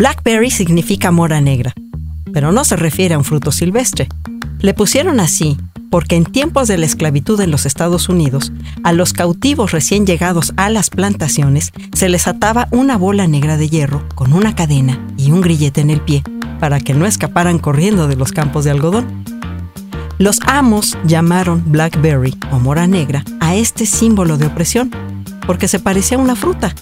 Blackberry significa mora negra, pero no se refiere a un fruto silvestre. Le pusieron así porque en tiempos de la esclavitud en los Estados Unidos, a los cautivos recién llegados a las plantaciones se les ataba una bola negra de hierro con una cadena y un grillete en el pie para que no escaparan corriendo de los campos de algodón. Los amos llamaron blackberry o mora negra a este símbolo de opresión porque se parecía a una fruta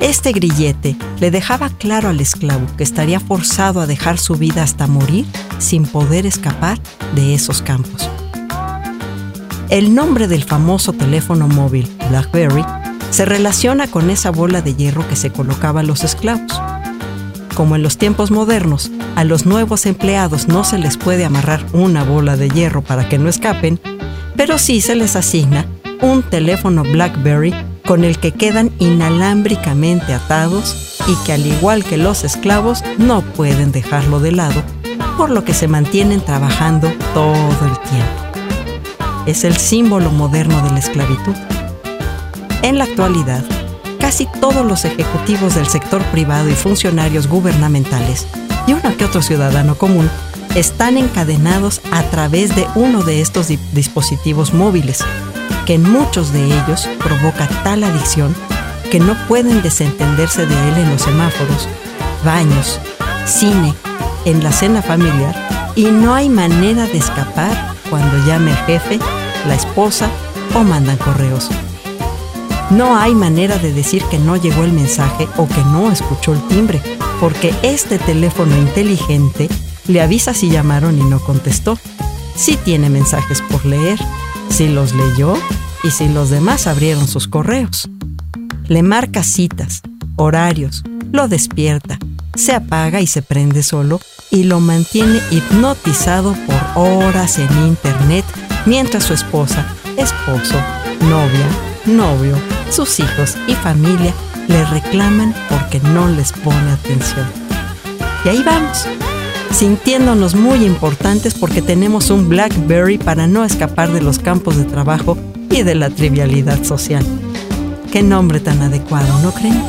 este grillete le dejaba claro al esclavo que estaría forzado a dejar su vida hasta morir sin poder escapar de esos campos. El nombre del famoso teléfono móvil BlackBerry se relaciona con esa bola de hierro que se colocaba a los esclavos. Como en los tiempos modernos, a los nuevos empleados no se les puede amarrar una bola de hierro para que no escapen, pero sí se les asigna un teléfono BlackBerry con el que quedan inalámbricamente atados y que al igual que los esclavos no pueden dejarlo de lado, por lo que se mantienen trabajando todo el tiempo. Es el símbolo moderno de la esclavitud. En la actualidad, casi todos los ejecutivos del sector privado y funcionarios gubernamentales, y uno que otro ciudadano común, están encadenados a través de uno de estos dispositivos móviles, que en muchos de ellos provoca tal adicción que no pueden desentenderse de él en los semáforos, baños, cine, en la cena familiar y no hay manera de escapar cuando llame el jefe, la esposa o mandan correos. No hay manera de decir que no llegó el mensaje o que no escuchó el timbre, porque este teléfono inteligente le avisa si llamaron y no contestó. Si tiene mensajes por leer, si los leyó y si los demás abrieron sus correos. Le marca citas, horarios, lo despierta, se apaga y se prende solo y lo mantiene hipnotizado por horas en internet mientras su esposa, esposo, novia, novio, sus hijos y familia le reclaman porque no les pone atención. Y ahí vamos, sintiéndonos muy importantes porque tenemos un Blackberry para no escapar de los campos de trabajo y de la trivialidad social. Qué nombre tan adecuado, ¿no creen?